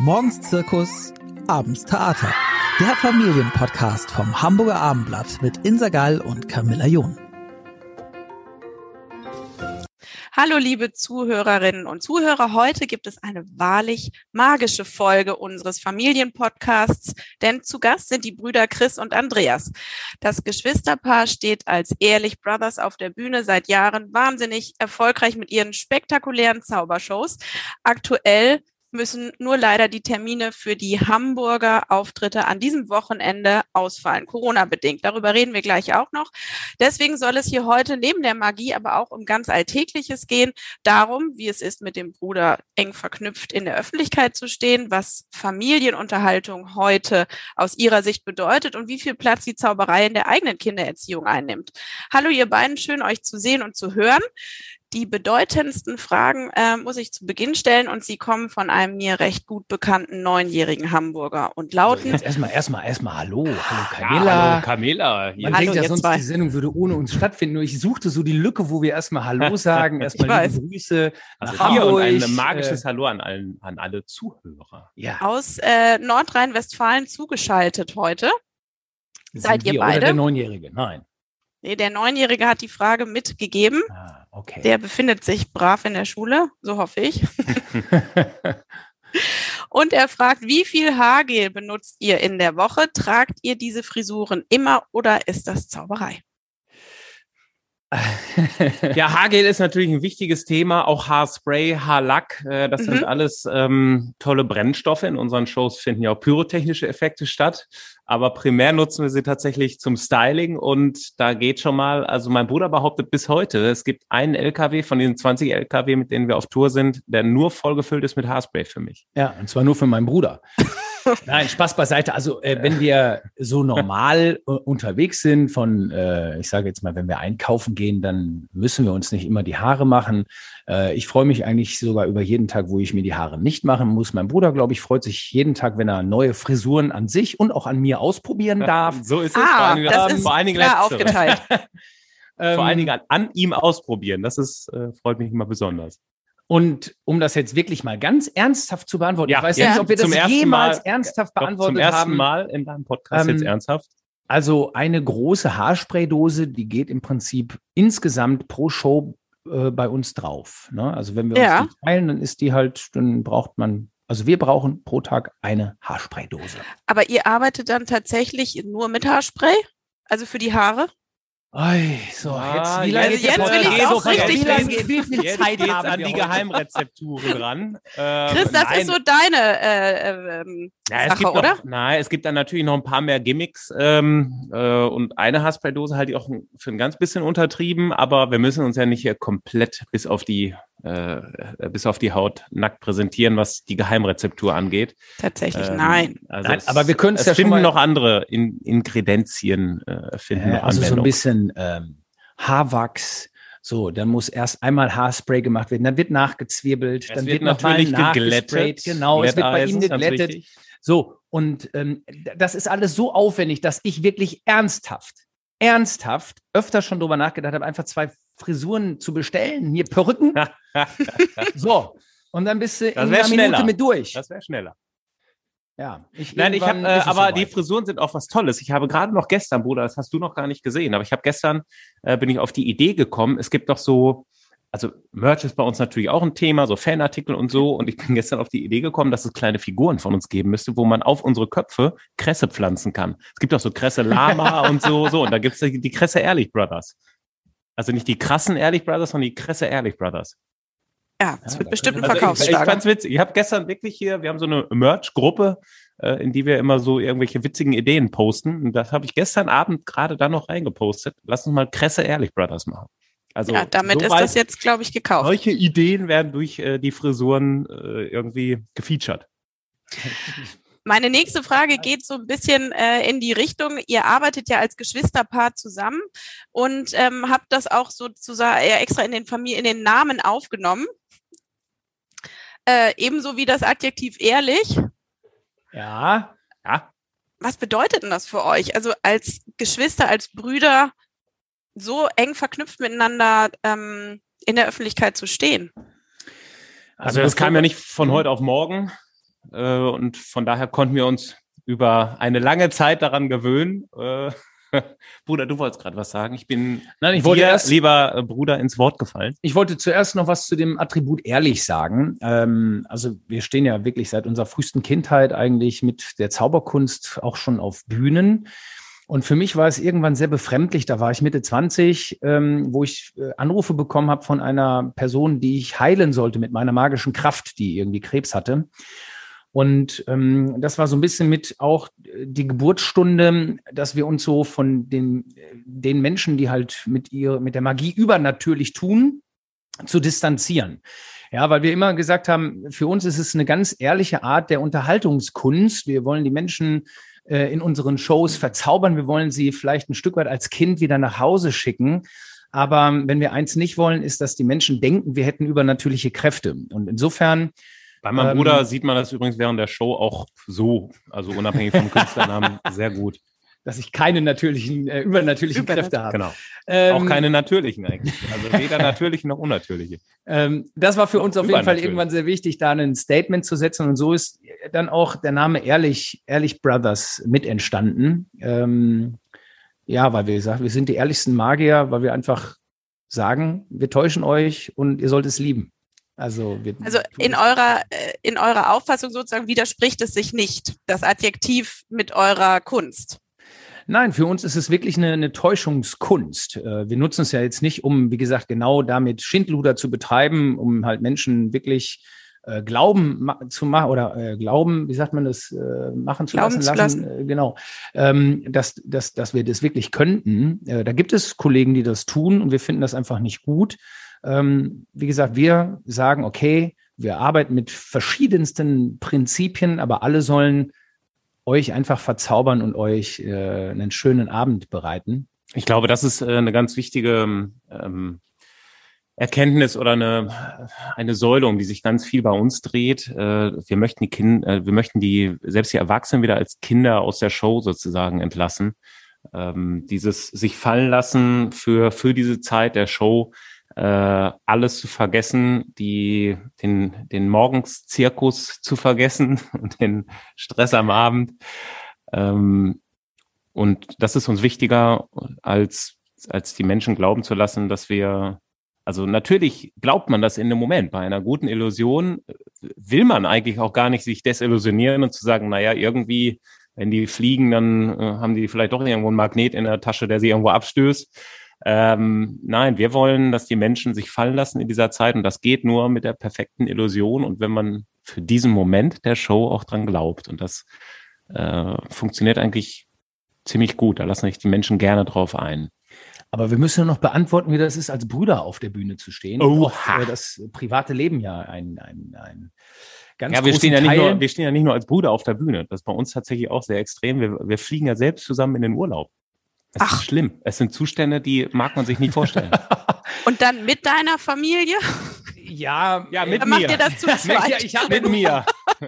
Morgens Zirkus, abends Theater. Der Familienpodcast vom Hamburger Abendblatt mit Insa Gall und Camilla John. Hallo liebe Zuhörerinnen und Zuhörer, heute gibt es eine wahrlich magische Folge unseres Familienpodcasts, denn zu Gast sind die Brüder Chris und Andreas. Das Geschwisterpaar steht als Ehrlich Brothers auf der Bühne seit Jahren wahnsinnig erfolgreich mit ihren spektakulären Zaubershows. Aktuell müssen nur leider die Termine für die Hamburger Auftritte an diesem Wochenende ausfallen, Corona-bedingt. Darüber reden wir gleich auch noch. Deswegen soll es hier heute neben der Magie aber auch um ganz Alltägliches gehen, darum, wie es ist, mit dem Bruder eng verknüpft in der Öffentlichkeit zu stehen, was Familienunterhaltung heute aus Ihrer Sicht bedeutet und wie viel Platz die Zauberei in der eigenen Kindererziehung einnimmt. Hallo ihr beiden, schön euch zu sehen und zu hören. Die bedeutendsten Fragen äh, muss ich zu Beginn stellen und sie kommen von einem mir recht gut bekannten neunjährigen Hamburger und lauten. Jetzt erstmal, erstmal, erstmal Hallo, hallo Camilla. Ja, hallo Camilla. Man hallo, denkt ja sonst, zwei. die Sendung würde ohne uns stattfinden. Nur ich suchte so die Lücke, wo wir erstmal Hallo sagen, erstmal liebe Grüße. Also hier und ein magisches äh, Hallo an, allen, an alle Zuhörer. Ja. Aus äh, Nordrhein-Westfalen zugeschaltet heute. Sind Seid ihr beide? Oder der Neunjährige? Nein. Nee, der Neunjährige hat die Frage mitgegeben. Ah, okay. Der befindet sich brav in der Schule, so hoffe ich. Und er fragt, wie viel Haargel benutzt ihr in der Woche? Tragt ihr diese Frisuren immer oder ist das Zauberei? ja, Haargel ist natürlich ein wichtiges Thema, auch Haarspray, Haarlack, äh, das mhm. sind alles ähm, tolle Brennstoffe. In unseren Shows finden ja auch pyrotechnische Effekte statt, aber primär nutzen wir sie tatsächlich zum Styling und da geht schon mal, also mein Bruder behauptet bis heute, es gibt einen LKW von diesen 20 LKW, mit denen wir auf Tour sind, der nur vollgefüllt ist mit Haarspray für mich. Ja, und zwar nur für meinen Bruder. Nein, Spaß beiseite. Also äh, wenn wir so normal äh, unterwegs sind, von, äh, ich sage jetzt mal, wenn wir einkaufen gehen, dann müssen wir uns nicht immer die Haare machen. Äh, ich freue mich eigentlich sogar über jeden Tag, wo ich mir die Haare nicht machen muss. Mein Bruder, glaube ich, freut sich jeden Tag, wenn er neue Frisuren an sich und auch an mir ausprobieren darf. so ist es. Ah, vor das ist vor allen Dingen klar aufgeteilt. vor allen Dingen an, an, ihm ausprobieren. Das ist, äh, freut mich immer besonders. Und um das jetzt wirklich mal ganz ernsthaft zu beantworten, ja, ich weiß ja, nicht, ob wir das jemals mal, ernsthaft beantwortet haben. Zum ersten haben. Mal in deinem Podcast ähm, jetzt ernsthaft. Also eine große Haarspraydose, die geht im Prinzip insgesamt pro Show äh, bei uns drauf. Ne? Also wenn wir ja. uns die teilen, dann ist die halt, dann braucht man also wir brauchen pro Tag eine Haarspraydose. Aber ihr arbeitet dann tatsächlich nur mit Haarspray? Also für die Haare? Oi, so, ah, jetzt, wie lange also jetzt will ich auch richtig wissen. Wie viel jetzt Zeit geht's an die Geheimrezepturen dran. Ähm, Chris, das nein. ist so deine äh, ähm, ja, Sache, oder? Noch, nein, es gibt dann natürlich noch ein paar mehr Gimmicks ähm, äh, und eine Haarspray-Dose halte ich auch für ein ganz bisschen untertrieben, aber wir müssen uns ja nicht hier komplett bis auf die äh, bis auf die Haut nackt präsentieren, was die Geheimrezeptur angeht. Tatsächlich, ähm, nein. Also nein. aber wir können es ja finden schon noch andere in Inkredenzien äh, finden. Äh, also so ein bisschen ähm, Haarwachs. So, dann muss erst einmal Haarspray gemacht werden, dann wird nachgezwirbelt, es dann wird, wird natürlich geglättet. Genau, es wird bei ihm geglättet. So, und ähm, das ist alles so aufwendig, dass ich wirklich ernsthaft, ernsthaft öfter schon drüber nachgedacht habe, einfach zwei Frisuren zu bestellen, hier Perücken. so, und dann bist du das in einer Minute mit durch. Das wäre schneller. Ja, ich Nein, ich habe, äh, aber so die Frisuren sind auch was Tolles. Ich habe gerade noch gestern, Bruder, das hast du noch gar nicht gesehen, aber ich habe gestern äh, bin ich auf die Idee gekommen. Es gibt doch so, also Merch ist bei uns natürlich auch ein Thema, so Fanartikel und so. Und ich bin gestern auf die Idee gekommen, dass es kleine Figuren von uns geben müsste, wo man auf unsere Köpfe Kresse pflanzen kann. Es gibt auch so Kresse Lama und so, so. Und da gibt's die, die Kresse Ehrlich Brothers. Also nicht die krassen Ehrlich Brothers, sondern die Kresse Ehrlich Brothers. Ja, es ja, wird bestimmt ein also Verkaufsschlager. Ich, ich fand's witzig. Ich habe gestern wirklich hier, wir haben so eine Merch-Gruppe, äh, in die wir immer so irgendwelche witzigen Ideen posten. Und das habe ich gestern Abend gerade da noch reingepostet. Lass uns mal Kresse Ehrlich Brothers machen. Also ja, damit so ist das jetzt, glaube ich, gekauft. Solche Ideen werden durch äh, die Frisuren äh, irgendwie gefeatured. Meine nächste Frage geht so ein bisschen äh, in die Richtung, ihr arbeitet ja als Geschwisterpaar zusammen und ähm, habt das auch sozusagen ja, extra in den Familien, in den Namen aufgenommen. Äh, ebenso wie das Adjektiv ehrlich. Ja, ja. Was bedeutet denn das für euch? Also als Geschwister, als Brüder so eng verknüpft miteinander ähm, in der Öffentlichkeit zu stehen? Also das kam ja nicht von heute auf morgen. Äh, und von daher konnten wir uns über eine lange Zeit daran gewöhnen. Äh, Bruder, du wolltest gerade was sagen. Ich bin Nein, ich wollte erst, lieber äh, Bruder ins Wort gefallen. Ich wollte zuerst noch was zu dem Attribut ehrlich sagen. Ähm, also wir stehen ja wirklich seit unserer frühesten Kindheit eigentlich mit der Zauberkunst auch schon auf Bühnen. Und für mich war es irgendwann sehr befremdlich. Da war ich Mitte 20, ähm, wo ich äh, Anrufe bekommen habe von einer Person, die ich heilen sollte mit meiner magischen Kraft, die irgendwie Krebs hatte. Und ähm, das war so ein bisschen mit auch die Geburtsstunde, dass wir uns so von den, den Menschen, die halt mit ihr, mit der Magie übernatürlich tun, zu distanzieren. Ja, weil wir immer gesagt haben, für uns ist es eine ganz ehrliche Art der Unterhaltungskunst. Wir wollen die Menschen äh, in unseren Shows verzaubern. Wir wollen sie vielleicht ein Stück weit als Kind wieder nach Hause schicken. Aber wenn wir eins nicht wollen, ist, dass die Menschen denken, wir hätten übernatürliche Kräfte. Und insofern bei meinem ähm, Bruder sieht man das übrigens während der Show auch so, also unabhängig vom Künstlernamen, sehr gut. Dass ich keine natürlichen, äh, übernatürlichen Kräfte habe. Genau. Ähm, auch keine natürlichen eigentlich. Also weder natürliche noch unnatürliche. Ähm, das war für uns auf jeden Fall irgendwann sehr wichtig, da ein Statement zu setzen. Und so ist dann auch der Name Ehrlich, Ehrlich Brothers mit entstanden. Ähm, ja, weil wir gesagt, wir sind die ehrlichsten Magier, weil wir einfach sagen, wir täuschen euch und ihr sollt es lieben. Also, also in eurer, äh, in eurer Auffassung sozusagen widerspricht es sich nicht, das Adjektiv mit eurer Kunst. Nein, für uns ist es wirklich eine, eine Täuschungskunst. Äh, wir nutzen es ja jetzt nicht, um, wie gesagt, genau damit Schindluder zu betreiben, um halt Menschen wirklich äh, Glauben zu machen oder äh, Glauben, wie sagt man das, äh, machen zu Glauben lassen, zu lassen, lassen. Genau, ähm, dass, dass, dass wir das wirklich könnten. Da gibt es Kollegen, die das tun und wir finden das einfach nicht gut. Ähm, wie gesagt, wir sagen, okay, wir arbeiten mit verschiedensten Prinzipien, aber alle sollen euch einfach verzaubern und euch äh, einen schönen Abend bereiten. Ich glaube, das ist äh, eine ganz wichtige ähm, Erkenntnis oder eine, eine Säule, um die sich ganz viel bei uns dreht. Äh, wir möchten die Kinder, äh, wir möchten die, selbst die Erwachsenen wieder als Kinder aus der Show sozusagen entlassen. Ähm, dieses sich fallen lassen für, für diese Zeit der Show, äh, alles zu vergessen, die, den, den Morgenszirkus zu vergessen und den Stress am Abend. Ähm, und das ist uns wichtiger, als, als die Menschen glauben zu lassen, dass wir, also natürlich glaubt man das in dem Moment. Bei einer guten Illusion will man eigentlich auch gar nicht sich desillusionieren und zu sagen, naja, irgendwie, wenn die fliegen, dann äh, haben die vielleicht doch irgendwo einen Magnet in der Tasche, der sie irgendwo abstößt. Ähm, nein, wir wollen, dass die Menschen sich fallen lassen in dieser Zeit und das geht nur mit der perfekten Illusion und wenn man für diesen Moment der Show auch dran glaubt und das äh, funktioniert eigentlich ziemlich gut. Da lassen sich die Menschen gerne drauf ein. Aber wir müssen noch beantworten, wie das ist, als Brüder auf der Bühne zu stehen. Oh, das private Leben ja ein, ein, ein ganz Ja, wir stehen ja, nicht nur, wir stehen ja nicht nur als Brüder auf der Bühne. Das ist bei uns tatsächlich auch sehr extrem. Wir, wir fliegen ja selbst zusammen in den Urlaub. Es Ach. ist schlimm. Es sind Zustände, die mag man sich nicht vorstellen. Und dann mit deiner Familie? Ja, ja mit dann mir. Macht ihr das zu zweit? Ja, ich habe mit mir.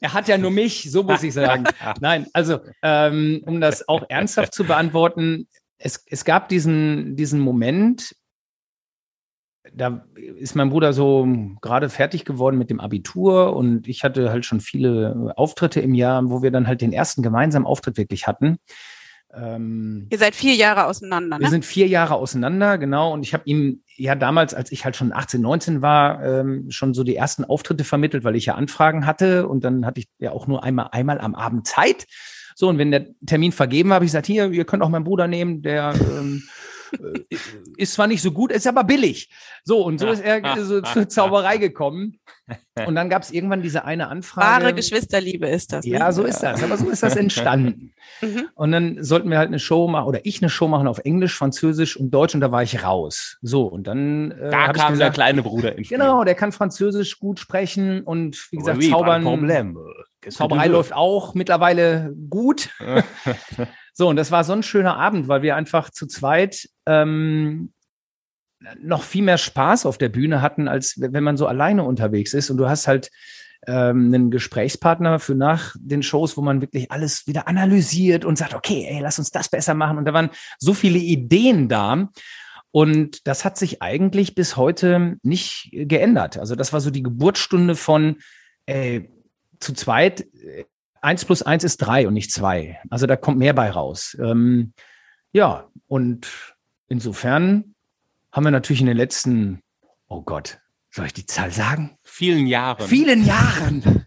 Er hat ja nur mich, so muss ich sagen. Nein, also ähm, um das auch ernsthaft zu beantworten, es, es gab diesen, diesen Moment, da ist mein Bruder so gerade fertig geworden mit dem Abitur und ich hatte halt schon viele Auftritte im Jahr, wo wir dann halt den ersten gemeinsamen Auftritt wirklich hatten. Ähm, Ihr seid vier Jahre auseinander, ne? Wir sind vier Jahre auseinander, genau. Und ich habe ihm ja damals, als ich halt schon 18, 19 war, ähm, schon so die ersten Auftritte vermittelt, weil ich ja Anfragen hatte. Und dann hatte ich ja auch nur einmal, einmal am Abend Zeit. So, und wenn der Termin vergeben habe, ich gesagt, hier, ihr könnt auch meinen Bruder nehmen, der ähm, äh, ist zwar nicht so gut, ist aber billig. So, und so ist er so zur Zauberei gekommen. Und dann gab es irgendwann diese eine Anfrage. Wahre Geschwisterliebe ist das. Ne? Ja, so ist das. Aber so ist das entstanden. Mhm. Und dann sollten wir halt eine Show machen, oder ich eine Show machen auf Englisch, Französisch und Deutsch, und da war ich raus. So, und dann. Äh, da kam gesagt, der kleine Bruder ins Spiel. Genau, der kann Französisch gut sprechen und wie gesagt, oui, zaubern. Zauberei läuft auch mittlerweile gut. So, und das war so ein schöner Abend, weil wir einfach zu zweit ähm, noch viel mehr Spaß auf der Bühne hatten, als wenn man so alleine unterwegs ist. Und du hast halt ähm, einen Gesprächspartner für nach den Shows, wo man wirklich alles wieder analysiert und sagt, okay, ey, lass uns das besser machen. Und da waren so viele Ideen da. Und das hat sich eigentlich bis heute nicht geändert. Also das war so die Geburtsstunde von, ey, zu zweit, äh, eins plus eins ist drei und nicht zwei. Also da kommt mehr bei raus. Ähm, ja, und insofern haben wir natürlich in den letzten, oh Gott, soll ich die Zahl sagen? Vielen Jahren. Vielen Jahren.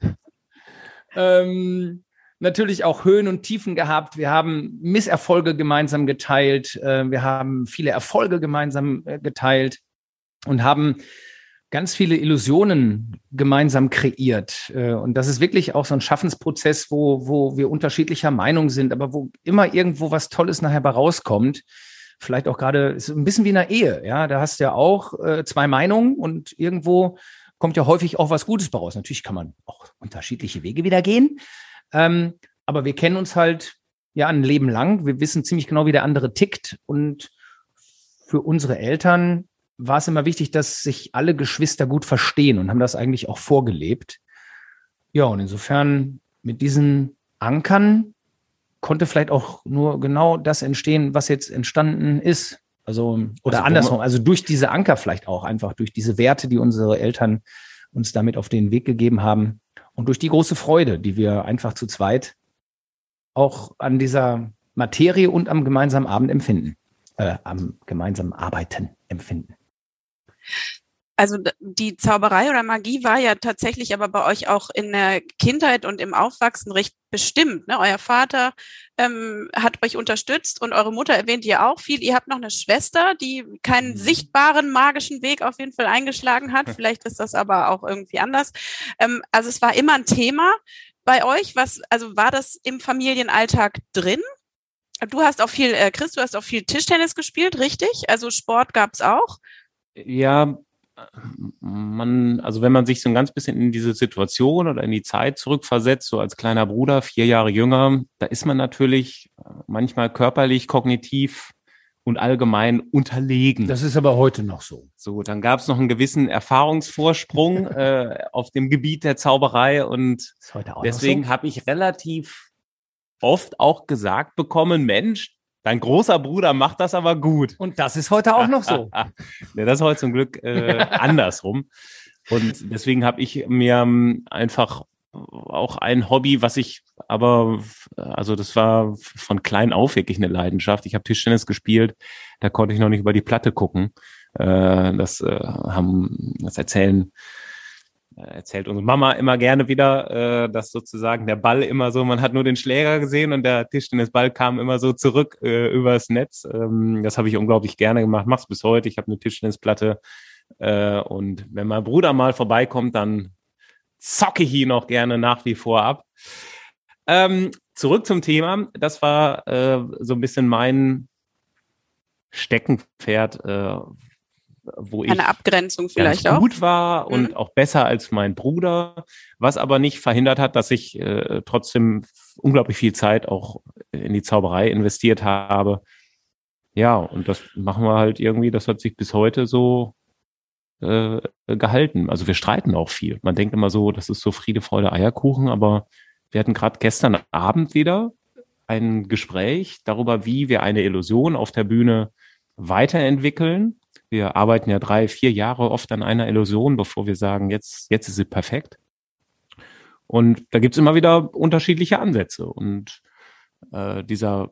ähm, natürlich auch Höhen und Tiefen gehabt. Wir haben Misserfolge gemeinsam geteilt. Äh, wir haben viele Erfolge gemeinsam äh, geteilt und haben ganz viele Illusionen gemeinsam kreiert. Äh, und das ist wirklich auch so ein Schaffensprozess, wo, wo wir unterschiedlicher Meinung sind, aber wo immer irgendwo was Tolles nachher bei rauskommt. Vielleicht auch gerade, ist ein bisschen wie in einer Ehe, ja. Da hast du ja auch äh, zwei Meinungen und irgendwo kommt ja häufig auch was Gutes bei raus. Natürlich kann man auch unterschiedliche Wege wieder gehen. Ähm, aber wir kennen uns halt ja ein Leben lang. Wir wissen ziemlich genau, wie der andere tickt. Und für unsere Eltern war es immer wichtig, dass sich alle Geschwister gut verstehen und haben das eigentlich auch vorgelebt. Ja, und insofern mit diesen Ankern konnte vielleicht auch nur genau das entstehen, was jetzt entstanden ist. Also, oder also, andersrum, also durch diese Anker vielleicht auch, einfach durch diese Werte, die unsere Eltern uns damit auf den Weg gegeben haben und durch die große Freude, die wir einfach zu zweit auch an dieser Materie und am gemeinsamen Abend empfinden, äh, am gemeinsamen Arbeiten empfinden. Also die Zauberei oder Magie war ja tatsächlich aber bei euch auch in der Kindheit und im Aufwachsen recht bestimmt. Ne? Euer Vater ähm, hat euch unterstützt und eure Mutter erwähnt ihr auch viel. Ihr habt noch eine Schwester, die keinen mhm. sichtbaren magischen Weg auf jeden Fall eingeschlagen hat. Vielleicht ist das aber auch irgendwie anders. Ähm, also es war immer ein Thema bei euch. Was, also war das im Familienalltag drin? Du hast auch viel, äh, Chris, du hast auch viel Tischtennis gespielt, richtig? Also Sport gab's auch? Ja, man, also wenn man sich so ein ganz bisschen in diese Situation oder in die Zeit zurückversetzt, so als kleiner Bruder, vier Jahre jünger, da ist man natürlich manchmal körperlich, kognitiv und allgemein unterlegen. Das ist aber heute noch so. So, dann gab es noch einen gewissen Erfahrungsvorsprung äh, auf dem Gebiet der Zauberei und deswegen so? habe ich relativ oft auch gesagt bekommen, Mensch, Dein großer Bruder macht das aber gut. Und das ist heute auch noch so. ja, das ist heute zum Glück äh, andersrum. Und deswegen habe ich mir ähm, einfach auch ein Hobby, was ich aber, also das war von klein auf wirklich eine Leidenschaft. Ich habe Tischtennis gespielt, da konnte ich noch nicht über die Platte gucken. Äh, das äh, haben, das erzählen erzählt unsere Mama immer gerne wieder, äh, dass sozusagen der Ball immer so, man hat nur den Schläger gesehen und der Tischtennisball kam immer so zurück äh, übers Netz. Ähm, das habe ich unglaublich gerne gemacht, mach's bis heute. Ich habe eine Tischtennisplatte äh, und wenn mein Bruder mal vorbeikommt, dann zocke ich ihn auch gerne nach wie vor ab. Ähm, zurück zum Thema. Das war äh, so ein bisschen mein Steckenpferd, wo ich eine Abgrenzung vielleicht ganz gut war und mhm. auch besser als mein Bruder, was aber nicht verhindert hat, dass ich äh, trotzdem unglaublich viel Zeit auch in die Zauberei investiert habe. Ja, und das machen wir halt irgendwie, das hat sich bis heute so äh, gehalten. Also wir streiten auch viel. Man denkt immer so, das ist so Friede, Freude, Eierkuchen, aber wir hatten gerade gestern Abend wieder ein Gespräch darüber, wie wir eine Illusion auf der Bühne weiterentwickeln wir arbeiten ja drei, vier Jahre oft an einer Illusion, bevor wir sagen, jetzt, jetzt ist sie perfekt. Und da gibt's immer wieder unterschiedliche Ansätze. Und äh, dieser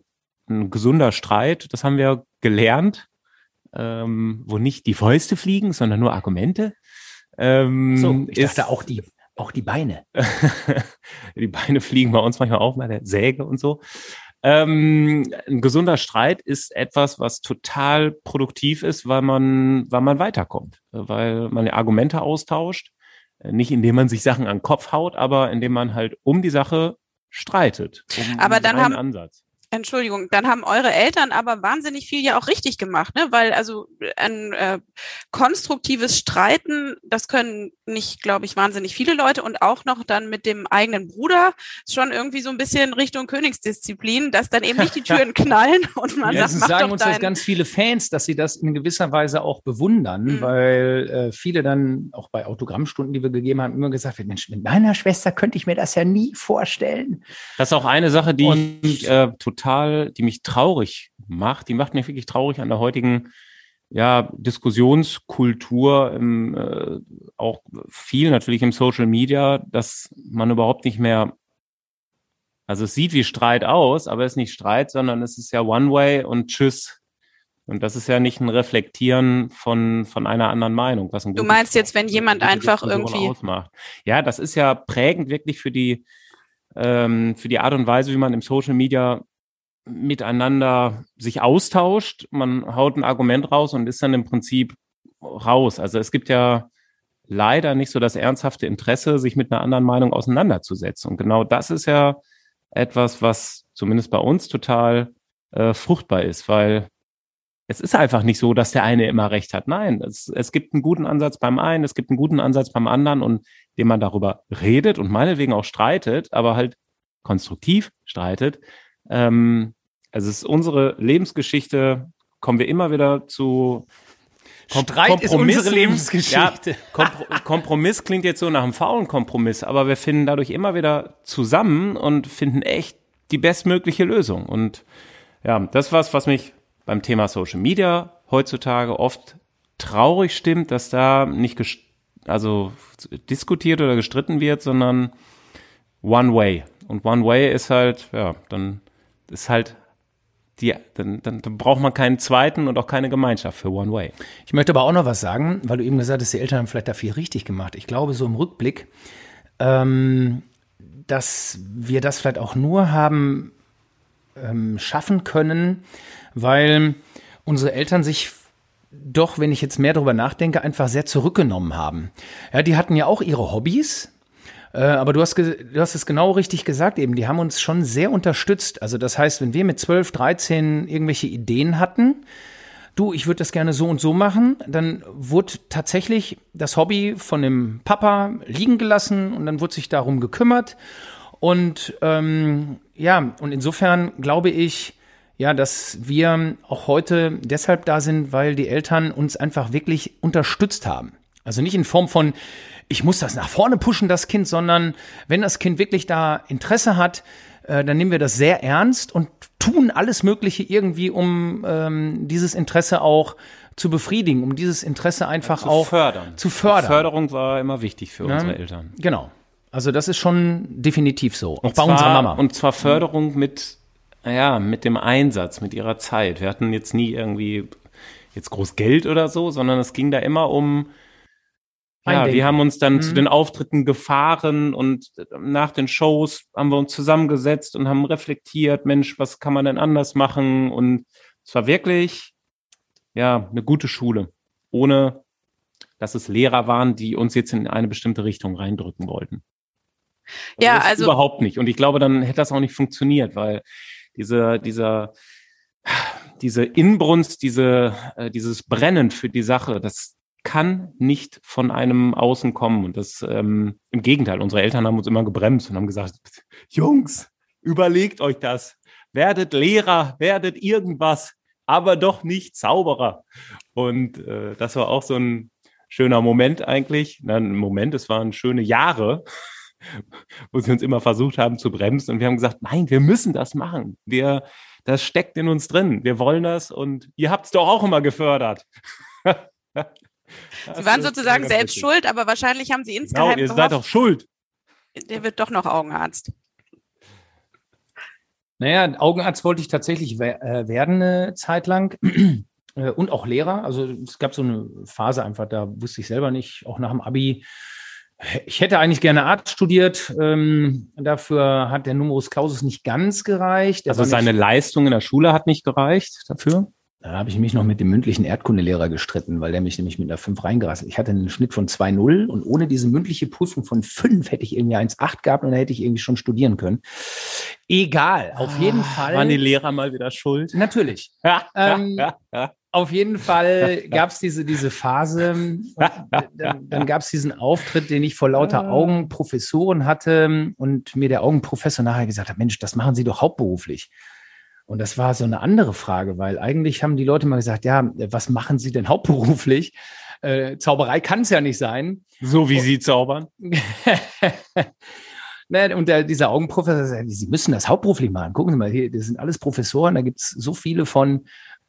ein gesunder Streit, das haben wir gelernt, ähm, wo nicht die Fäuste fliegen, sondern nur Argumente. Ähm, so, ich ist, dachte auch die, auch die Beine. die Beine fliegen bei uns manchmal auch mal der Säge und so. Ähm, ein gesunder Streit ist etwas, was total produktiv ist, weil man, weil man weiterkommt, weil man Argumente austauscht, nicht indem man sich Sachen an den Kopf haut, aber indem man halt um die Sache streitet. Um aber dann haben, Ansatz. Entschuldigung, dann haben eure Eltern aber wahnsinnig viel ja auch richtig gemacht, ne? Weil also ein äh, konstruktives Streiten, das können nicht, glaube ich, wahnsinnig viele Leute und auch noch dann mit dem eigenen Bruder schon irgendwie so ein bisschen Richtung Königsdisziplin, dass dann eben nicht die Türen knallen und man ja, sagt, mach sagen uns das ganz viele Fans, dass sie das in gewisser Weise auch bewundern, mhm. weil äh, viele dann auch bei Autogrammstunden, die wir gegeben haben, immer gesagt haben, Mensch, mit meiner Schwester könnte ich mir das ja nie vorstellen. Das ist auch eine Sache, die und, ich äh, total total, die mich traurig macht. Die macht mich wirklich traurig an der heutigen ja, Diskussionskultur, im, äh, auch viel natürlich im Social Media, dass man überhaupt nicht mehr, also es sieht wie Streit aus, aber es ist nicht Streit, sondern es ist ja One-Way und Tschüss. Und das ist ja nicht ein Reflektieren von, von einer anderen Meinung. Was ein du meinst jetzt, wenn jemand einfach irgendwie. Ausmacht. Ja, das ist ja prägend wirklich für die, ähm, für die Art und Weise, wie man im Social Media miteinander sich austauscht. Man haut ein Argument raus und ist dann im Prinzip raus. Also es gibt ja leider nicht so das ernsthafte Interesse, sich mit einer anderen Meinung auseinanderzusetzen. Und genau das ist ja etwas, was zumindest bei uns total äh, fruchtbar ist, weil es ist einfach nicht so, dass der eine immer recht hat. Nein, es, es gibt einen guten Ansatz beim einen, es gibt einen guten Ansatz beim anderen und dem man darüber redet und meinetwegen auch streitet, aber halt konstruktiv streitet, ähm, also es ist unsere Lebensgeschichte, kommen wir immer wieder zu Kom Streit ist unsere Lebensgeschichte. Ja, Kompr Kompromiss klingt jetzt so nach einem faulen Kompromiss, aber wir finden dadurch immer wieder zusammen und finden echt die bestmögliche Lösung. Und ja, das was, was mich beim Thema Social Media heutzutage oft traurig stimmt, dass da nicht also diskutiert oder gestritten wird, sondern One Way. Und One Way ist halt, ja, dann ist halt die, dann, dann, dann braucht man keinen zweiten und auch keine Gemeinschaft für One Way. Ich möchte aber auch noch was sagen, weil du eben gesagt hast, die Eltern haben vielleicht da viel richtig gemacht. Ich glaube, so im Rückblick, ähm, dass wir das vielleicht auch nur haben ähm, schaffen können, weil unsere Eltern sich doch, wenn ich jetzt mehr darüber nachdenke, einfach sehr zurückgenommen haben. Ja, die hatten ja auch ihre Hobbys, äh, aber du hast, du hast es genau richtig gesagt eben. Die haben uns schon sehr unterstützt. Also das heißt, wenn wir mit 12, 13 irgendwelche Ideen hatten, du, ich würde das gerne so und so machen, dann wurde tatsächlich das Hobby von dem Papa liegen gelassen und dann wurde sich darum gekümmert. Und ähm, ja, und insofern glaube ich, ja, dass wir auch heute deshalb da sind, weil die Eltern uns einfach wirklich unterstützt haben. Also nicht in Form von, ich muss das nach vorne pushen, das Kind, sondern wenn das Kind wirklich da Interesse hat, äh, dann nehmen wir das sehr ernst und tun alles Mögliche irgendwie, um ähm, dieses Interesse auch zu befriedigen, um dieses Interesse einfach ja, zu auch fördern. zu fördern. Die Förderung war immer wichtig für ja, unsere Eltern. Genau. Also das ist schon definitiv so. Auch und bei zwar, unserer Mama. Und zwar Förderung mit, ja, mit dem Einsatz, mit ihrer Zeit. Wir hatten jetzt nie irgendwie jetzt groß Geld oder so, sondern es ging da immer um ja, wir haben uns dann mhm. zu den Auftritten gefahren und nach den Shows haben wir uns zusammengesetzt und haben reflektiert, Mensch, was kann man denn anders machen? Und es war wirklich, ja, eine gute Schule, ohne dass es Lehrer waren, die uns jetzt in eine bestimmte Richtung reindrücken wollten. Also ja, also überhaupt nicht. Und ich glaube, dann hätte das auch nicht funktioniert, weil diese, dieser, diese Inbrunst, diese, äh, dieses Brennen für die Sache, das, kann nicht von einem Außen kommen. Und das ähm, im Gegenteil, unsere Eltern haben uns immer gebremst und haben gesagt, Jungs, überlegt euch das. Werdet Lehrer, werdet irgendwas, aber doch nicht Zauberer. Und äh, das war auch so ein schöner Moment eigentlich. Na, ein Moment, es waren schöne Jahre, wo sie uns immer versucht haben zu bremsen. Und wir haben gesagt, nein, wir müssen das machen. Wir, das steckt in uns drin. Wir wollen das und ihr habt es doch auch immer gefördert. Sie waren sozusagen selbst richtig. schuld, aber wahrscheinlich haben Sie insgeheim genau, ihr seid doch schuld. Der wird doch noch Augenarzt. Naja, Augenarzt wollte ich tatsächlich äh, werden eine Zeit lang äh, und auch Lehrer. Also es gab so eine Phase einfach, da wusste ich selber nicht, auch nach dem Abi. Ich hätte eigentlich gerne Arzt studiert. Ähm, dafür hat der Numerus Clausus nicht ganz gereicht. Der also seine Leistung in der Schule hat nicht gereicht dafür? Da habe ich mich noch mit dem mündlichen Erdkundelehrer gestritten, weil der mich nämlich mit einer 5 reingerasselt. Ich hatte einen Schnitt von 2,0 und ohne diese mündliche Prüfung von 5 hätte ich irgendwie 1,8 gehabt und da hätte ich irgendwie schon studieren können. Egal, auf ah, jeden Fall. Waren die Lehrer mal wieder schuld? Natürlich. Ja, ähm, ja, ja, auf jeden Fall gab es diese, diese Phase, dann, dann gab es diesen Auftritt, den ich vor lauter ah. Augenprofessoren hatte und mir der Augenprofessor nachher gesagt hat, Mensch, das machen Sie doch hauptberuflich. Und das war so eine andere Frage, weil eigentlich haben die Leute mal gesagt, ja, was machen Sie denn hauptberuflich? Äh, Zauberei kann es ja nicht sein. So wie Sie zaubern. ne, und der, dieser Augenprofessor sagt, Sie müssen das hauptberuflich machen. Gucken Sie mal, hier, das sind alles Professoren, da gibt es so viele von.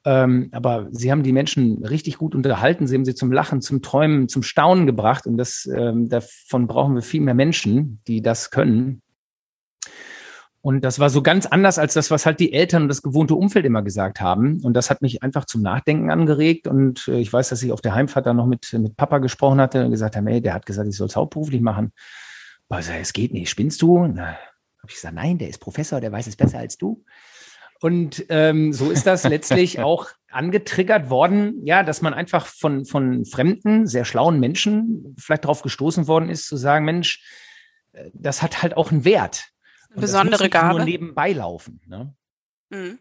Ähm, aber sie haben die Menschen richtig gut unterhalten. Sie haben sie zum Lachen, zum Träumen, zum Staunen gebracht. Und das, ähm, davon brauchen wir viel mehr Menschen, die das können. Und das war so ganz anders als das, was halt die Eltern und das gewohnte Umfeld immer gesagt haben. Und das hat mich einfach zum Nachdenken angeregt. Und äh, ich weiß, dass ich auf der Heimfahrt dann noch mit, mit Papa gesprochen hatte und gesagt habe, hey, der hat gesagt, ich soll es hauptberuflich machen. Aber sag, es geht nicht, spinnst du? habe ich gesagt, nein, der ist Professor, der weiß es besser als du. Und ähm, so ist das letztlich auch angetriggert worden, ja, dass man einfach von, von fremden, sehr schlauen Menschen vielleicht darauf gestoßen worden ist, zu sagen, Mensch, äh, das hat halt auch einen Wert. Und besondere Gabe. Nur nebenbei laufen. Ne? Mhm.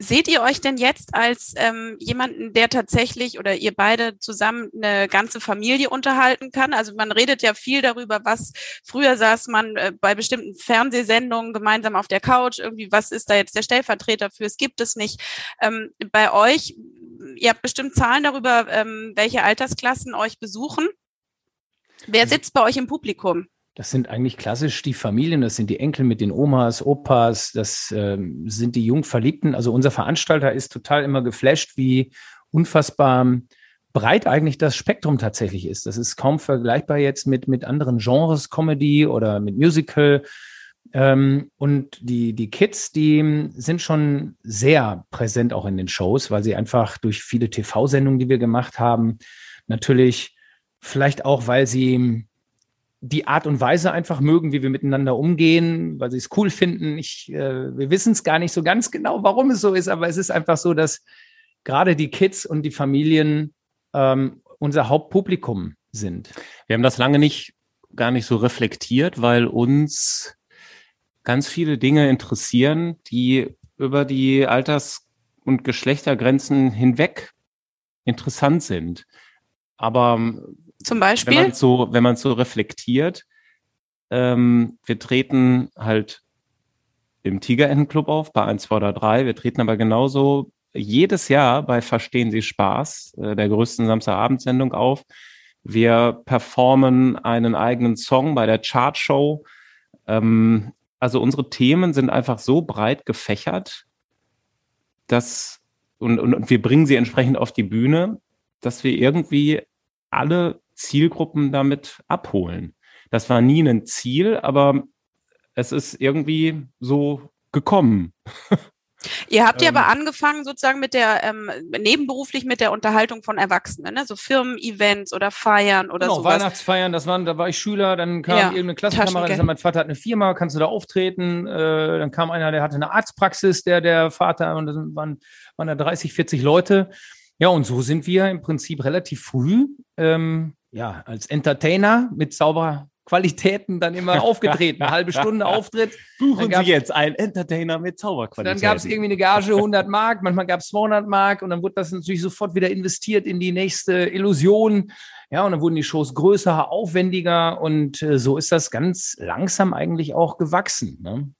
Seht ihr euch denn jetzt als ähm, jemanden, der tatsächlich oder ihr beide zusammen eine ganze Familie unterhalten kann? Also man redet ja viel darüber, was früher saß man äh, bei bestimmten Fernsehsendungen gemeinsam auf der Couch, irgendwie, was ist da jetzt der Stellvertreter für? Es gibt es nicht. Ähm, bei euch, ihr habt bestimmt Zahlen darüber, ähm, welche Altersklassen euch besuchen. Wer sitzt bei euch im Publikum? Das sind eigentlich klassisch die Familien, das sind die Enkel mit den Omas, Opas, das ähm, sind die Jungverliebten. Also unser Veranstalter ist total immer geflasht, wie unfassbar breit eigentlich das Spektrum tatsächlich ist. Das ist kaum vergleichbar jetzt mit, mit anderen Genres, Comedy oder mit Musical. Ähm, und die, die Kids, die sind schon sehr präsent auch in den Shows, weil sie einfach durch viele TV-Sendungen, die wir gemacht haben, natürlich vielleicht auch, weil sie die Art und Weise einfach mögen, wie wir miteinander umgehen, weil sie es cool finden. Ich, äh, wir wissen es gar nicht so ganz genau, warum es so ist, aber es ist einfach so, dass gerade die Kids und die Familien ähm, unser Hauptpublikum sind. Wir haben das lange nicht gar nicht so reflektiert, weil uns ganz viele Dinge interessieren, die über die Alters- und Geschlechtergrenzen hinweg interessant sind. Aber zum Beispiel? Wenn man so, wenn man so reflektiert, ähm, wir treten halt im Tigerentenclub auf, bei 1, 2 oder 3. Wir treten aber genauso jedes Jahr bei Verstehen Sie Spaß, äh, der größten Samstagabendsendung auf. Wir performen einen eigenen Song bei der Chartshow. Ähm, also unsere Themen sind einfach so breit gefächert, dass und, und, und wir bringen sie entsprechend auf die Bühne, dass wir irgendwie alle Zielgruppen damit abholen. Das war nie ein Ziel, aber es ist irgendwie so gekommen. Ihr habt ja ähm, aber angefangen sozusagen mit der, ähm, nebenberuflich mit der Unterhaltung von Erwachsenen, ne? so Firmen-Events oder Feiern oder genau, sowas. Weihnachtsfeiern, das waren, da war ich Schüler, dann kam ja, irgendeine Klassenkamerad, gesagt, mein Vater hat eine Firma, kannst du da auftreten? Äh, dann kam einer, der hatte eine Arztpraxis, der, der Vater, und dann waren, waren da 30, 40 Leute. Ja, und so sind wir im Prinzip relativ früh ähm, ja, als Entertainer mit Zauberqualitäten dann immer aufgetreten. Eine halbe Stunde Auftritt. Buchen Sie jetzt einen Entertainer mit Zauberqualitäten. Dann gab es irgendwie eine Gage 100 Mark, manchmal gab es 200 Mark und dann wurde das natürlich sofort wieder investiert in die nächste Illusion. Ja, und dann wurden die Shows größer, aufwendiger und äh, so ist das ganz langsam eigentlich auch gewachsen. Ne?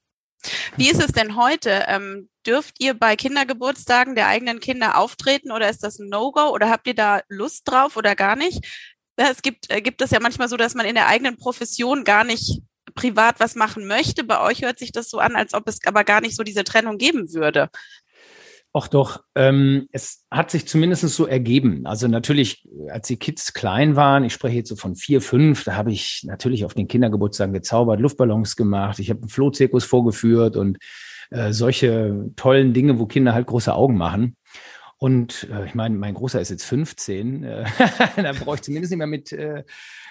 Wie ist es denn heute? Ähm, dürft ihr bei Kindergeburtstagen der eigenen Kinder auftreten oder ist das ein No-Go oder habt ihr da Lust drauf oder gar nicht? Es gibt, äh, gibt es ja manchmal so, dass man in der eigenen Profession gar nicht privat was machen möchte. Bei euch hört sich das so an, als ob es aber gar nicht so diese Trennung geben würde. Ach doch, ähm, es hat sich zumindest so ergeben. Also natürlich, als die Kids klein waren, ich spreche jetzt so von vier, fünf, da habe ich natürlich auf den Kindergeburtstagen gezaubert, Luftballons gemacht, ich habe einen Flohzirkus vorgeführt und äh, solche tollen Dinge, wo Kinder halt große Augen machen. Und äh, ich meine, mein Großer ist jetzt 15, äh, da brauche ich zumindest nicht mehr mit äh,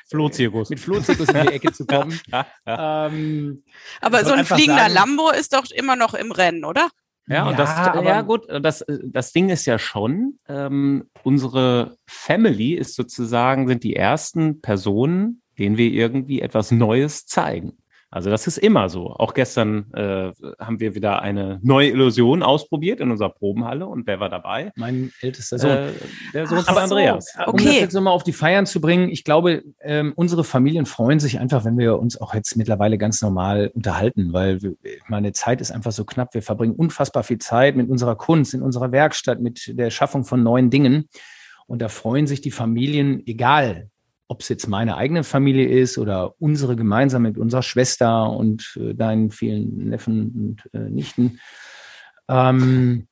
Flohzirkus. Mit Flohzirkus in die Ecke zu kommen. ähm, Aber so ein fliegender sagen, Lambo ist doch immer noch im Rennen, oder? Ja, ja, und das, ja gut, das, das Ding ist ja schon, ähm, unsere Family ist sozusagen, sind die ersten Personen, denen wir irgendwie etwas Neues zeigen. Also das ist immer so. Auch gestern äh, haben wir wieder eine neue Illusion ausprobiert in unserer Probenhalle und wer war dabei? Mein ältester Sohn. Äh, der Sohn von Andreas. Okay. Um das jetzt nochmal auf die Feiern zu bringen, ich glaube, ähm, unsere Familien freuen sich einfach, wenn wir uns auch jetzt mittlerweile ganz normal unterhalten, weil wir, meine Zeit ist einfach so knapp. Wir verbringen unfassbar viel Zeit mit unserer Kunst, in unserer Werkstatt, mit der Schaffung von neuen Dingen. Und da freuen sich die Familien, egal ob es jetzt meine eigene Familie ist oder unsere gemeinsam mit unserer Schwester und äh, deinen vielen Neffen und äh, Nichten. Ähm,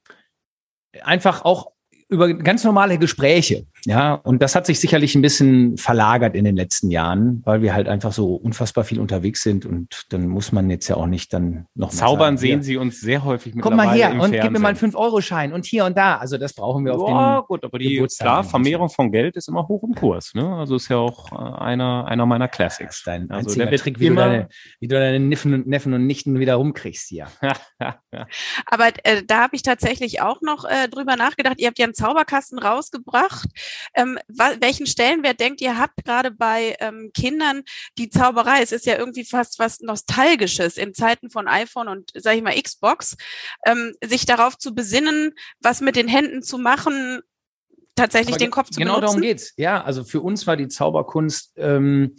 einfach auch über ganz normale Gespräche. Ja, und das hat sich sicherlich ein bisschen verlagert in den letzten Jahren, weil wir halt einfach so unfassbar viel unterwegs sind und dann muss man jetzt ja auch nicht dann noch Zaubern sagen, sehen hier. Sie uns sehr häufig mit Komm mal her und Fernsehen. gib mir mal einen 5-Euro-Schein und hier und da. Also das brauchen wir auf ja, den gut, aber die klar, Vermehrung von Geld ist immer hoch im Kurs. Ne? Also ist ja auch äh, einer, einer meiner Classics. Ja, dein also der Trick, wie du, deine, wie du deine Neffen und, Neffen und Nichten wieder rumkriegst hier. aber äh, da habe ich tatsächlich auch noch äh, drüber nachgedacht. Ihr habt ja einen Zauberkasten rausgebracht. Ähm, welchen Stellenwert denkt ihr habt gerade bei ähm, Kindern die Zauberei? Es ist ja irgendwie fast was Nostalgisches in Zeiten von iPhone und, sag ich mal, Xbox, ähm, sich darauf zu besinnen, was mit den Händen zu machen, tatsächlich Aber den Kopf zu genau benutzen. Genau darum geht's. Ja, also für uns war die Zauberkunst ähm,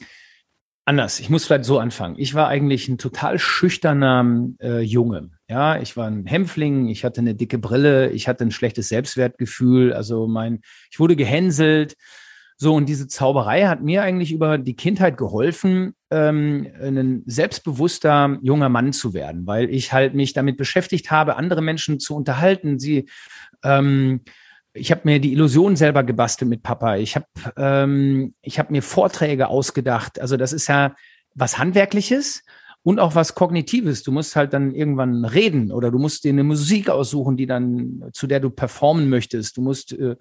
anders. Ich muss vielleicht so anfangen. Ich war eigentlich ein total schüchterner äh, Junge. Ja, ich war ein Hämpfling, ich hatte eine dicke Brille, ich hatte ein schlechtes Selbstwertgefühl, also mein, ich wurde gehänselt. So, und diese Zauberei hat mir eigentlich über die Kindheit geholfen, ähm, ein selbstbewusster junger Mann zu werden, weil ich halt mich damit beschäftigt habe, andere Menschen zu unterhalten, sie ähm, ich habe mir die Illusion selber gebastelt mit Papa. Ich habe ähm, ich hab mir Vorträge ausgedacht. Also das ist ja was Handwerkliches und auch was Kognitives. Du musst halt dann irgendwann reden oder du musst dir eine Musik aussuchen, die dann, zu der du performen möchtest. Du musst äh,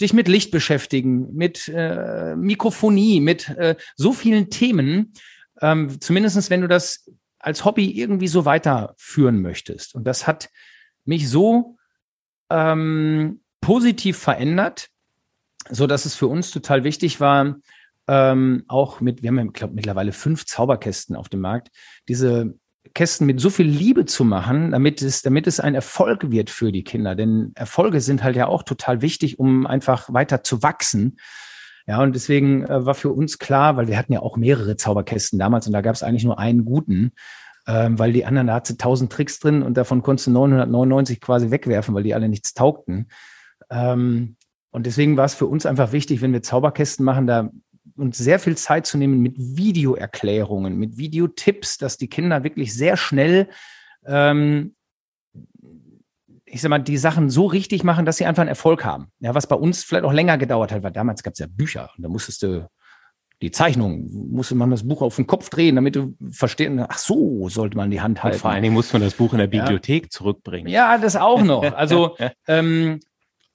dich mit Licht beschäftigen, mit äh, Mikrofonie, mit äh, so vielen Themen. Ähm, zumindestens wenn du das als Hobby irgendwie so weiterführen möchtest. Und das hat mich so ähm, positiv verändert, so dass es für uns total wichtig war, ähm, auch mit, wir haben ja, glaube mittlerweile fünf Zauberkästen auf dem Markt, diese Kästen mit so viel Liebe zu machen, damit es, damit es ein Erfolg wird für die Kinder. Denn Erfolge sind halt ja auch total wichtig, um einfach weiter zu wachsen. Ja, und deswegen äh, war für uns klar, weil wir hatten ja auch mehrere Zauberkästen damals und da gab es eigentlich nur einen guten, ähm, weil die anderen, da hatte tausend Tricks drin und davon konntest du 999 quasi wegwerfen, weil die alle nichts taugten. Ähm, und deswegen war es für uns einfach wichtig, wenn wir Zauberkästen machen, da uns sehr viel Zeit zu nehmen mit Videoerklärungen, mit Videotipps, dass die Kinder wirklich sehr schnell, ähm, ich sag mal, die Sachen so richtig machen, dass sie einfach einen Erfolg haben. Ja, was bei uns vielleicht auch länger gedauert hat, weil damals gab es ja Bücher und da musstest du die Zeichnung, musste man das Buch auf den Kopf drehen, damit du verstehst, ach so, sollte man die Hand halten. Und vor allen Dingen muss man das Buch in der Bibliothek ja. zurückbringen. Ja, das auch noch. Also ähm,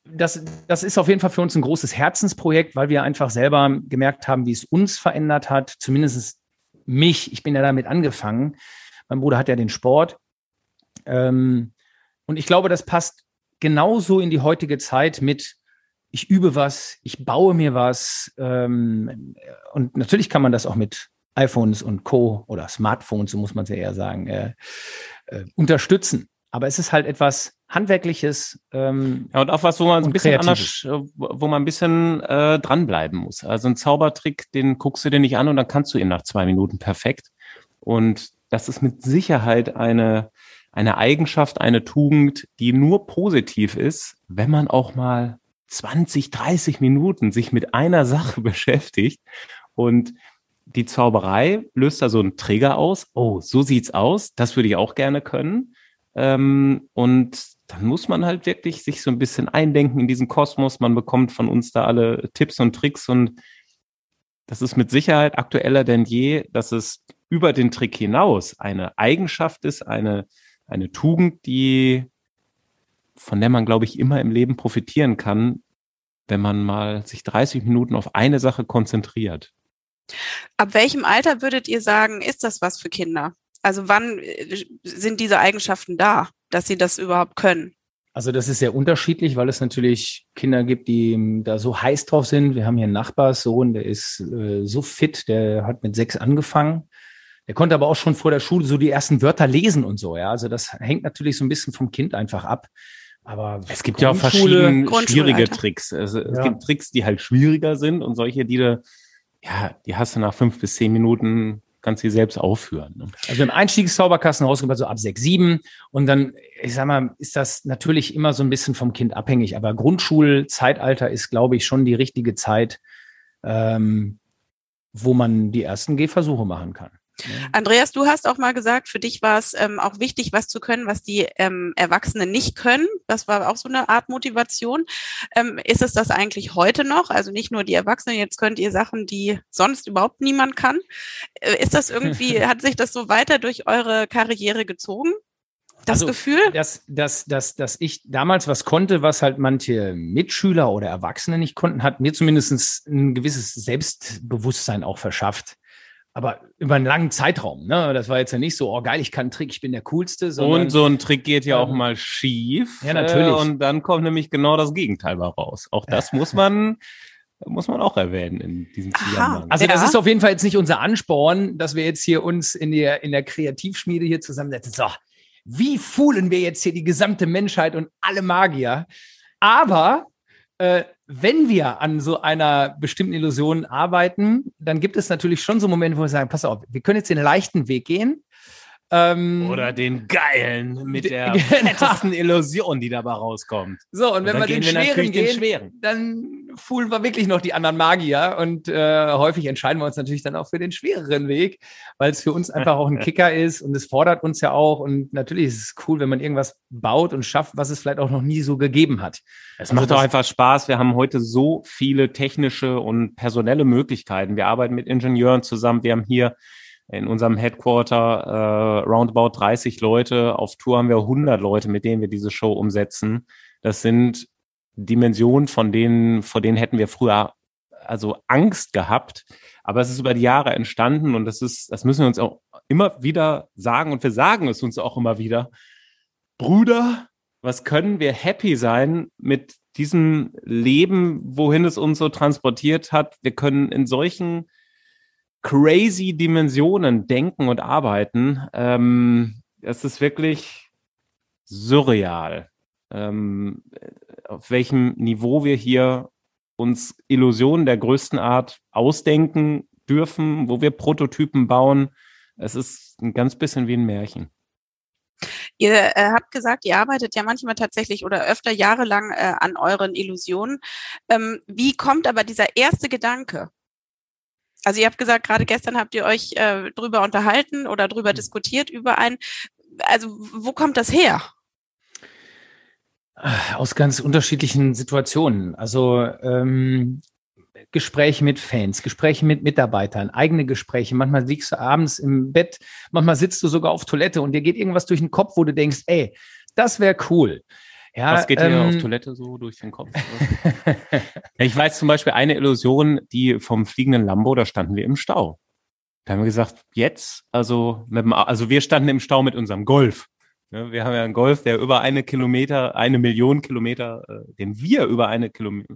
das, das ist auf jeden Fall für uns ein großes Herzensprojekt, weil wir einfach selber gemerkt haben, wie es uns verändert hat, zumindest mich. Ich bin ja damit angefangen. Mein Bruder hat ja den Sport. Ähm, und ich glaube, das passt genauso in die heutige Zeit mit, ich übe was, ich baue mir was. Ähm, und natürlich kann man das auch mit iPhones und Co. oder Smartphones, so muss man es ja eher sagen, äh, äh, unterstützen. Aber es ist halt etwas Handwerkliches. Ähm, ja, und auch was, wo man ein bisschen anders, äh, wo man ein bisschen äh, dranbleiben muss. Also ein Zaubertrick, den guckst du dir nicht an und dann kannst du ihn nach zwei Minuten perfekt. Und das ist mit Sicherheit eine, eine Eigenschaft, eine Tugend, die nur positiv ist, wenn man auch mal 20, 30 Minuten sich mit einer Sache beschäftigt und die Zauberei löst da so einen Trigger aus. Oh, so sieht's aus. Das würde ich auch gerne können. Ähm, und dann muss man halt wirklich sich so ein bisschen eindenken in diesen Kosmos. Man bekommt von uns da alle Tipps und Tricks und das ist mit Sicherheit aktueller denn je, dass es über den Trick hinaus eine Eigenschaft ist, eine, eine Tugend, die, von der man, glaube ich, immer im Leben profitieren kann, wenn man mal sich 30 Minuten auf eine Sache konzentriert. Ab welchem Alter würdet ihr sagen, ist das was für Kinder? Also wann äh, sind diese Eigenschaften da, dass sie das überhaupt können? Also das ist sehr unterschiedlich, weil es natürlich Kinder gibt, die ähm, da so heiß drauf sind. Wir haben hier einen Nachbarssohn, der ist äh, so fit, der hat mit sechs angefangen. Der konnte aber auch schon vor der Schule so die ersten Wörter lesen und so. Ja, also das hängt natürlich so ein bisschen vom Kind einfach ab. Aber es gibt ja auch verschiedene schwierige Tricks. Also es ja. gibt Tricks, die halt schwieriger sind und solche, die du, ja, die hast du nach fünf bis zehn Minuten kannst sie selbst aufführen. Ne? Also im Einstiegszauberkasten rausgebracht, so ab sechs, sieben. Und dann, ich sag mal, ist das natürlich immer so ein bisschen vom Kind abhängig. Aber Grundschulzeitalter ist, glaube ich, schon die richtige Zeit, ähm, wo man die ersten Gehversuche machen kann. Andreas, du hast auch mal gesagt, für dich war es ähm, auch wichtig, was zu können, was die ähm, Erwachsenen nicht können. Das war auch so eine Art Motivation. Ähm, ist es das eigentlich heute noch? Also nicht nur die Erwachsenen, jetzt könnt ihr Sachen, die sonst überhaupt niemand kann. Äh, ist das irgendwie, hat sich das so weiter durch eure Karriere gezogen? Das also, Gefühl? Dass, dass, dass, dass ich damals was konnte, was halt manche Mitschüler oder Erwachsene nicht konnten, hat mir zumindest ein gewisses Selbstbewusstsein auch verschafft aber über einen langen Zeitraum. Ne? Das war jetzt ja nicht so, oh geil, ich kann einen Trick, ich bin der Coolste. Sondern, und so ein Trick geht ja auch ähm, mal schief. Ja, natürlich. Äh, und dann kommt nämlich genau das Gegenteil mal raus. Auch das muss man muss man auch erwähnen in diesem Zusammenhang. Also ja. das ist auf jeden Fall jetzt nicht unser Ansporn, dass wir jetzt hier uns in der, in der Kreativschmiede hier zusammensetzen. So, wie foolen wir jetzt hier die gesamte Menschheit und alle Magier? Aber äh, wenn wir an so einer bestimmten Illusion arbeiten, dann gibt es natürlich schon so Momente, wo wir sagen, pass auf, wir können jetzt den leichten Weg gehen. Ähm, Oder den geilen mit der genau. fettesten Illusion, die dabei rauskommt. So, und wenn und wir den, schweren gehen, den schweren. dann fühlen wir wirklich noch die anderen Magier und äh, häufig entscheiden wir uns natürlich dann auch für den schwereren Weg, weil es für uns einfach auch ein Kicker ist und es fordert uns ja auch und natürlich ist es cool, wenn man irgendwas baut und schafft, was es vielleicht auch noch nie so gegeben hat. Es also macht doch einfach Spaß. Wir haben heute so viele technische und personelle Möglichkeiten. Wir arbeiten mit Ingenieuren zusammen. Wir haben hier in unserem Headquarter äh, roundabout 30 Leute. Auf Tour haben wir 100 Leute, mit denen wir diese Show umsetzen. Das sind Dimensionen, von denen, vor denen hätten wir früher also Angst gehabt. Aber es ist über die Jahre entstanden und das ist, das müssen wir uns auch immer wieder sagen und wir sagen es uns auch immer wieder. Bruder, was können wir happy sein mit diesem Leben, wohin es uns so transportiert hat? Wir können in solchen crazy Dimensionen denken und arbeiten. Ähm, ist wirklich surreal, ähm, auf welchem Niveau wir hier uns Illusionen der größten Art ausdenken dürfen, wo wir Prototypen bauen. Es ist ein ganz bisschen wie ein Märchen. Ihr äh, habt gesagt, ihr arbeitet ja manchmal tatsächlich oder öfter jahrelang äh, an euren Illusionen. Ähm, wie kommt aber dieser erste Gedanke? Also ihr habt gesagt, gerade gestern habt ihr euch äh, drüber unterhalten oder drüber diskutiert über ein. Also wo kommt das her? Aus ganz unterschiedlichen Situationen. Also ähm, Gespräche mit Fans, Gespräche mit Mitarbeitern, eigene Gespräche. Manchmal liegst du abends im Bett, manchmal sitzt du sogar auf Toilette und dir geht irgendwas durch den Kopf, wo du denkst, ey, das wäre cool. Ja, Was geht dir ähm, auf Toilette so durch den Kopf? ich weiß zum Beispiel eine Illusion, die vom fliegenden Lambo, da standen wir im Stau. Da haben wir gesagt, jetzt, also, dem, also wir standen im Stau mit unserem Golf. Wir haben ja einen Golf, der über eine Kilometer, eine Million Kilometer, äh, den wir über eine Kilometer,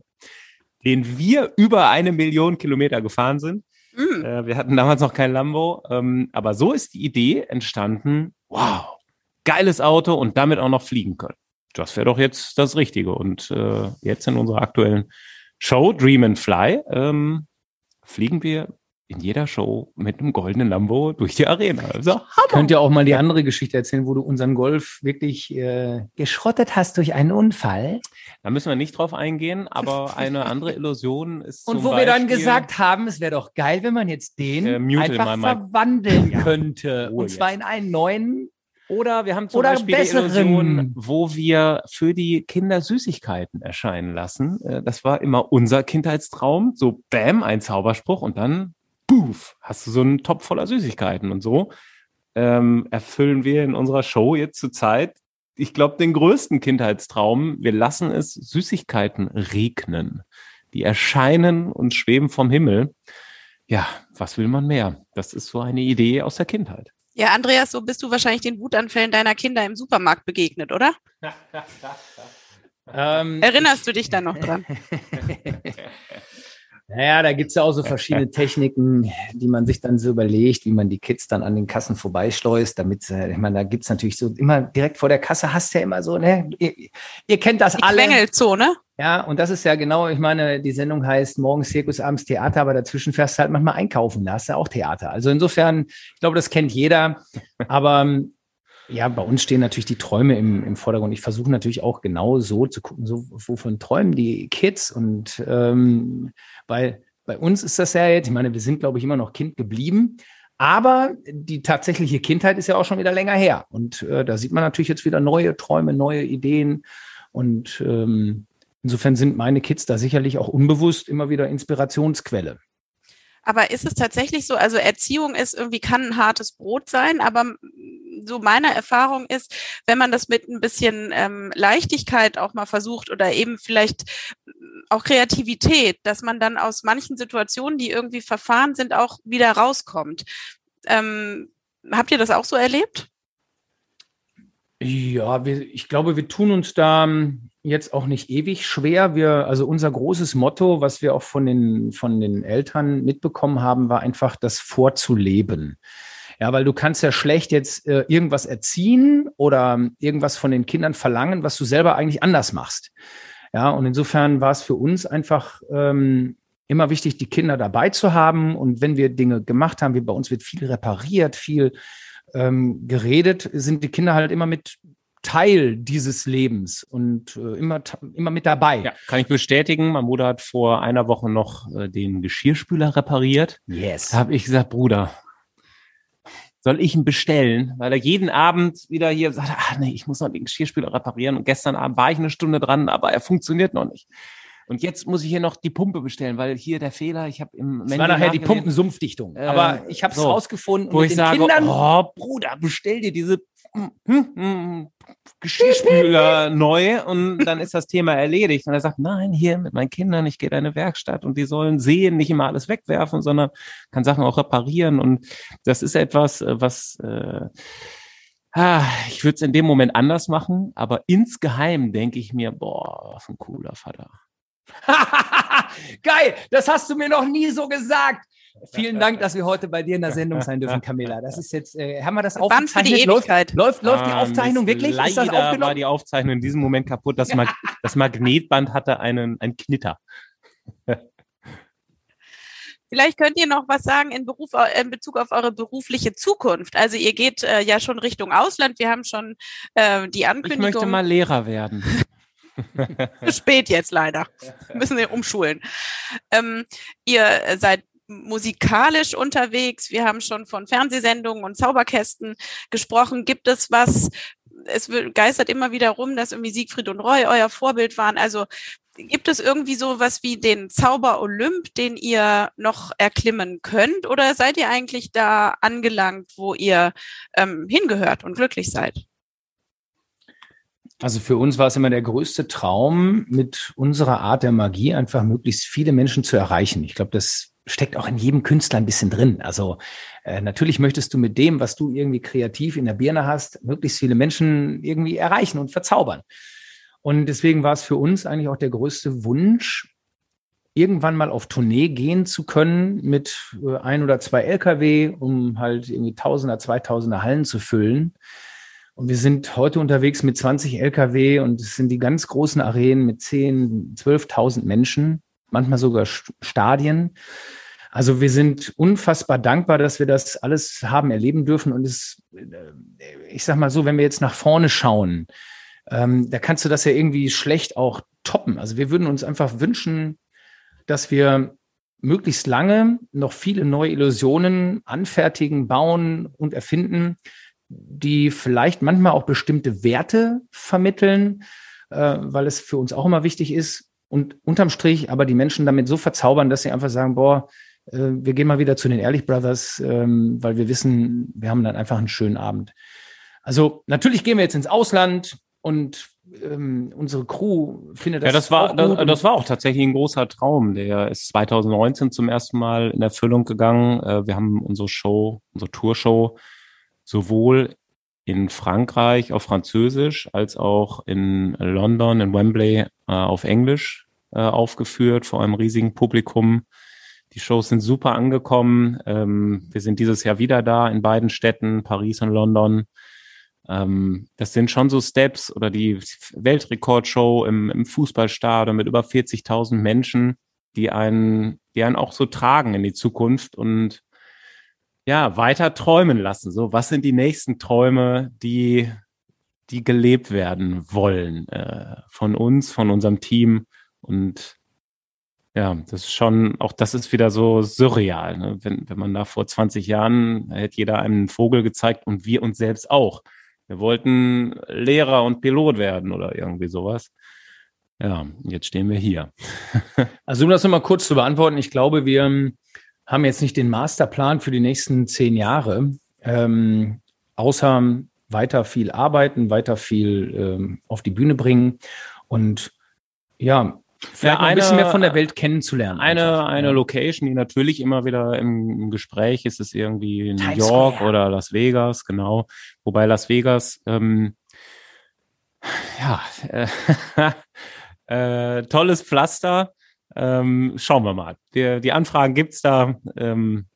den wir über eine Million Kilometer gefahren sind. Mhm. wir hatten damals noch kein Lambo, ähm, aber so ist die Idee entstanden. Wow, geiles Auto und damit auch noch fliegen können das wäre doch jetzt das Richtige. Und äh, jetzt in unserer aktuellen Show Dream and Fly ähm, fliegen wir in jeder Show mit einem goldenen Lambo durch die Arena. Also, Könnt ihr auch mal die andere Geschichte erzählen, wo du unseren Golf wirklich äh, geschrottet hast durch einen Unfall? Da müssen wir nicht drauf eingehen, aber eine andere Illusion ist. Und wo Beispiel, wir dann gesagt haben, es wäre doch geil, wenn man jetzt den äh, einfach verwandeln könnte. Oh, und zwar jetzt. in einen neuen oder wir haben zum Oder Beispiel besseren. die Illusion, wo wir für die Kinder Süßigkeiten erscheinen lassen. Äh, das war immer unser Kindheitstraum. So, bam, ein Zauberspruch und dann, puff, hast du so einen Topf voller Süßigkeiten und so. Ähm, erfüllen wir in unserer Show jetzt zur Zeit, ich glaube, den größten Kindheitstraum. Wir lassen es Süßigkeiten regnen. Die erscheinen und schweben vom Himmel. Ja, was will man mehr? Das ist so eine Idee aus der Kindheit. Ja, Andreas, so bist du wahrscheinlich den Wutanfällen deiner Kinder im Supermarkt begegnet, oder? ähm, Erinnerst du dich da noch dran? Naja, da gibt's ja auch so verschiedene Techniken, die man sich dann so überlegt, wie man die Kids dann an den Kassen vorbeischleust, damit, ich meine, da gibt's natürlich so immer direkt vor der Kasse hast du ja immer so, ne? Ihr, ihr kennt das die alle. Quengelzone. Ja, und das ist ja genau, ich meine, die Sendung heißt morgens Zirkus, abends Theater, aber dazwischen fährst du halt manchmal einkaufen, da hast du auch Theater. Also insofern, ich glaube, das kennt jeder. Aber ja, bei uns stehen natürlich die Träume im, im Vordergrund. Ich versuche natürlich auch genau so zu gucken, so wovon träumen die Kids und ähm, weil bei uns ist das ja jetzt, ich meine, wir sind, glaube ich, immer noch Kind geblieben, Aber die tatsächliche Kindheit ist ja auch schon wieder länger her. Und äh, da sieht man natürlich jetzt wieder neue Träume, neue Ideen. Und ähm, insofern sind meine Kids da sicherlich auch unbewusst immer wieder Inspirationsquelle. Aber ist es tatsächlich so, also Erziehung ist irgendwie, kann ein hartes Brot sein, aber so meine Erfahrung ist, wenn man das mit ein bisschen ähm, Leichtigkeit auch mal versucht oder eben vielleicht auch Kreativität, dass man dann aus manchen Situationen, die irgendwie verfahren sind, auch wieder rauskommt. Ähm, habt ihr das auch so erlebt? Ja, wir, ich glaube, wir tun uns da jetzt auch nicht ewig schwer. Wir, also unser großes Motto, was wir auch von den, von den Eltern mitbekommen haben, war einfach das vorzuleben. Ja, weil du kannst ja schlecht jetzt äh, irgendwas erziehen oder irgendwas von den Kindern verlangen, was du selber eigentlich anders machst. Ja, und insofern war es für uns einfach ähm, immer wichtig, die Kinder dabei zu haben. Und wenn wir Dinge gemacht haben, wie bei uns wird viel repariert, viel ähm, geredet, sind die Kinder halt immer mit Teil dieses Lebens und äh, immer, immer mit dabei. Ja, kann ich bestätigen. Mein Bruder hat vor einer Woche noch äh, den Geschirrspüler repariert. Yes. Da habe ich gesagt, Bruder, soll ich ihn bestellen? Weil er jeden Abend wieder hier sagt, ach nee, ich muss noch den Geschirrspüler reparieren. Und gestern Abend war ich eine Stunde dran, aber er funktioniert noch nicht. Und jetzt muss ich hier noch die Pumpe bestellen, weil hier der Fehler, ich habe im Es war nachher die Pumpensumpfdichtung. Äh, aber ich habe es so, rausgefunden wo ich sage, Kindern, oh Bruder, bestell dir diese hm, hm, hm, Geschirrspüler neu und dann ist das Thema erledigt. Und er sagt, nein, hier mit meinen Kindern, ich gehe in eine Werkstatt und die sollen sehen, nicht immer alles wegwerfen, sondern kann Sachen auch reparieren. Und das ist etwas, äh, was äh, ah, ich würde es in dem Moment anders machen, aber insgeheim denke ich mir, boah, was ein cooler Vater. Geil, das hast du mir noch nie so gesagt. Vielen Dank, dass wir heute bei dir in der Sendung sein dürfen, Camilla. Das ist jetzt, äh, haben wir das aufgezeichnet? Läuft, läuft, läuft die ähm, Aufzeichnung wirklich? Leider ist das aufgenommen? war die Aufzeichnung in diesem Moment kaputt. Das, Mag das Magnetband hatte einen, einen Knitter. Vielleicht könnt ihr noch was sagen in, Beruf, äh, in Bezug auf eure berufliche Zukunft. Also ihr geht äh, ja schon Richtung Ausland. Wir haben schon äh, die Ankündigung. Ich möchte mal Lehrer werden. Zu spät jetzt leider. Müssen wir umschulen. Ähm, ihr seid musikalisch unterwegs. Wir haben schon von Fernsehsendungen und Zauberkästen gesprochen. Gibt es was, es geistert immer wieder rum, dass irgendwie Siegfried und Roy euer Vorbild waren. Also gibt es irgendwie so was wie den Zauber Olymp, den ihr noch erklimmen könnt? Oder seid ihr eigentlich da angelangt, wo ihr ähm, hingehört und glücklich seid? Also für uns war es immer der größte Traum, mit unserer Art der Magie einfach möglichst viele Menschen zu erreichen. Ich glaube, das steckt auch in jedem Künstler ein bisschen drin. Also äh, natürlich möchtest du mit dem, was du irgendwie kreativ in der Birne hast, möglichst viele Menschen irgendwie erreichen und verzaubern. Und deswegen war es für uns eigentlich auch der größte Wunsch, irgendwann mal auf Tournee gehen zu können mit äh, ein oder zwei LKW, um halt irgendwie Tausender, Zweitausender Hallen zu füllen. Und wir sind heute unterwegs mit 20 Lkw und es sind die ganz großen Arenen mit 10, 12.000 Menschen, manchmal sogar Stadien. Also wir sind unfassbar dankbar, dass wir das alles haben erleben dürfen. Und es, ich sag mal so, wenn wir jetzt nach vorne schauen, ähm, da kannst du das ja irgendwie schlecht auch toppen. Also wir würden uns einfach wünschen, dass wir möglichst lange noch viele neue Illusionen anfertigen, bauen und erfinden, die vielleicht manchmal auch bestimmte Werte vermitteln, äh, weil es für uns auch immer wichtig ist. Und unterm Strich aber die Menschen damit so verzaubern, dass sie einfach sagen, boah, äh, wir gehen mal wieder zu den Ehrlich Brothers, ähm, weil wir wissen, wir haben dann einfach einen schönen Abend. Also natürlich gehen wir jetzt ins Ausland und ähm, unsere Crew findet das. Ja, das war, das, das, war auch tatsächlich ein großer Traum. Der ist 2019 zum ersten Mal in Erfüllung gegangen. Äh, wir haben unsere Show, unsere Tourshow sowohl in Frankreich auf Französisch als auch in London, in Wembley äh, auf Englisch äh, aufgeführt vor einem riesigen Publikum. Die Shows sind super angekommen. Ähm, wir sind dieses Jahr wieder da in beiden Städten, Paris und London. Ähm, das sind schon so Steps oder die Weltrekordshow im, im Fußballstadion mit über 40.000 Menschen, die einen, die einen auch so tragen in die Zukunft und ja, weiter träumen lassen. So, was sind die nächsten Träume, die, die gelebt werden wollen äh, von uns, von unserem Team und ja, das ist schon, auch das ist wieder so surreal. Ne? Wenn, wenn man da vor 20 Jahren hätte jeder einen Vogel gezeigt und wir uns selbst auch. Wir wollten Lehrer und Pilot werden oder irgendwie sowas. Ja, jetzt stehen wir hier. also um das nochmal kurz zu beantworten, ich glaube, wir haben jetzt nicht den Masterplan für die nächsten zehn Jahre, ähm, außer weiter viel arbeiten, weiter viel ähm, auf die Bühne bringen und ja, Vielleicht ja, ein bisschen mehr von der Welt kennenzulernen. Eine, eine Location, die natürlich immer wieder im, Gespräch ist, ist irgendwie New Times York Square. oder Las Vegas, genau. Wobei Las Vegas, ähm, ja, äh, äh, tolles Pflaster. Ähm, schauen wir mal. Die, die Anfragen gibt's da. Ähm,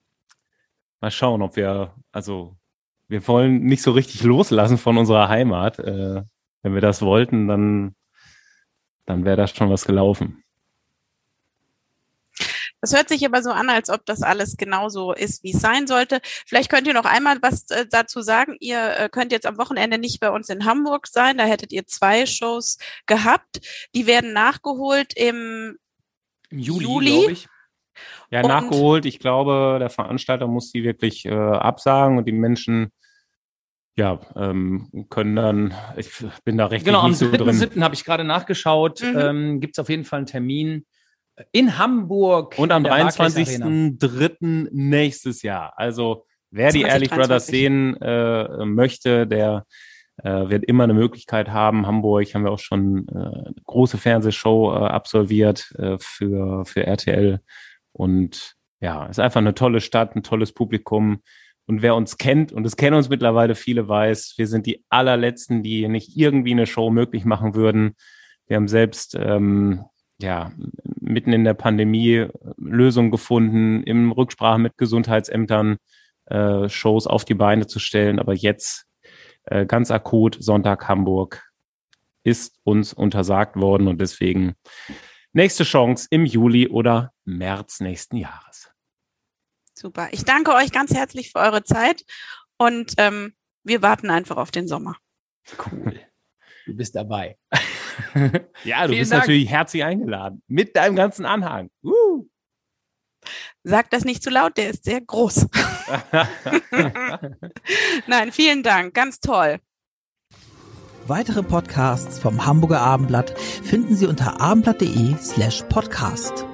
mal schauen, ob wir, also wir wollen nicht so richtig loslassen von unserer Heimat. Äh, wenn wir das wollten, dann dann wäre das schon was gelaufen. Das hört sich aber so an, als ob das alles genauso ist, wie es sein sollte. Vielleicht könnt ihr noch einmal was äh, dazu sagen. Ihr äh, könnt jetzt am Wochenende nicht bei uns in Hamburg sein. Da hättet ihr zwei Shows gehabt. Die werden nachgeholt im, Im Juli, Juli. ich. Ja, und nachgeholt. Ich glaube, der Veranstalter muss die wirklich äh, absagen und die Menschen ja, ähm, können dann, ich bin da recht genau, nicht so drin. Am 7. habe ich gerade nachgeschaut, mhm. ähm, gibt es auf jeden Fall einen Termin in Hamburg. Und am 23.03. nächstes Jahr. Also wer die Ehrlich Brothers sehen äh, möchte, der äh, wird immer eine Möglichkeit haben. Hamburg haben wir auch schon äh, eine große Fernsehshow äh, absolviert äh, für, für RTL. Und ja, ist einfach eine tolle Stadt, ein tolles Publikum. Und wer uns kennt, und es kennen uns mittlerweile viele, weiß, wir sind die allerletzten, die nicht irgendwie eine Show möglich machen würden. Wir haben selbst ähm, ja mitten in der Pandemie Lösungen gefunden, im Rücksprache mit Gesundheitsämtern äh, Shows auf die Beine zu stellen. Aber jetzt äh, ganz akut Sonntag Hamburg ist uns untersagt worden und deswegen nächste Chance im Juli oder März nächsten Jahres. Super. Ich danke euch ganz herzlich für eure Zeit und ähm, wir warten einfach auf den Sommer. Cool. Du bist dabei. ja, du bist Dank. natürlich herzlich eingeladen. Mit deinem ganzen Anhang. Uh. Sag das nicht zu laut, der ist sehr groß. Nein, vielen Dank. Ganz toll. Weitere Podcasts vom Hamburger Abendblatt finden Sie unter abendblatt.de slash podcast.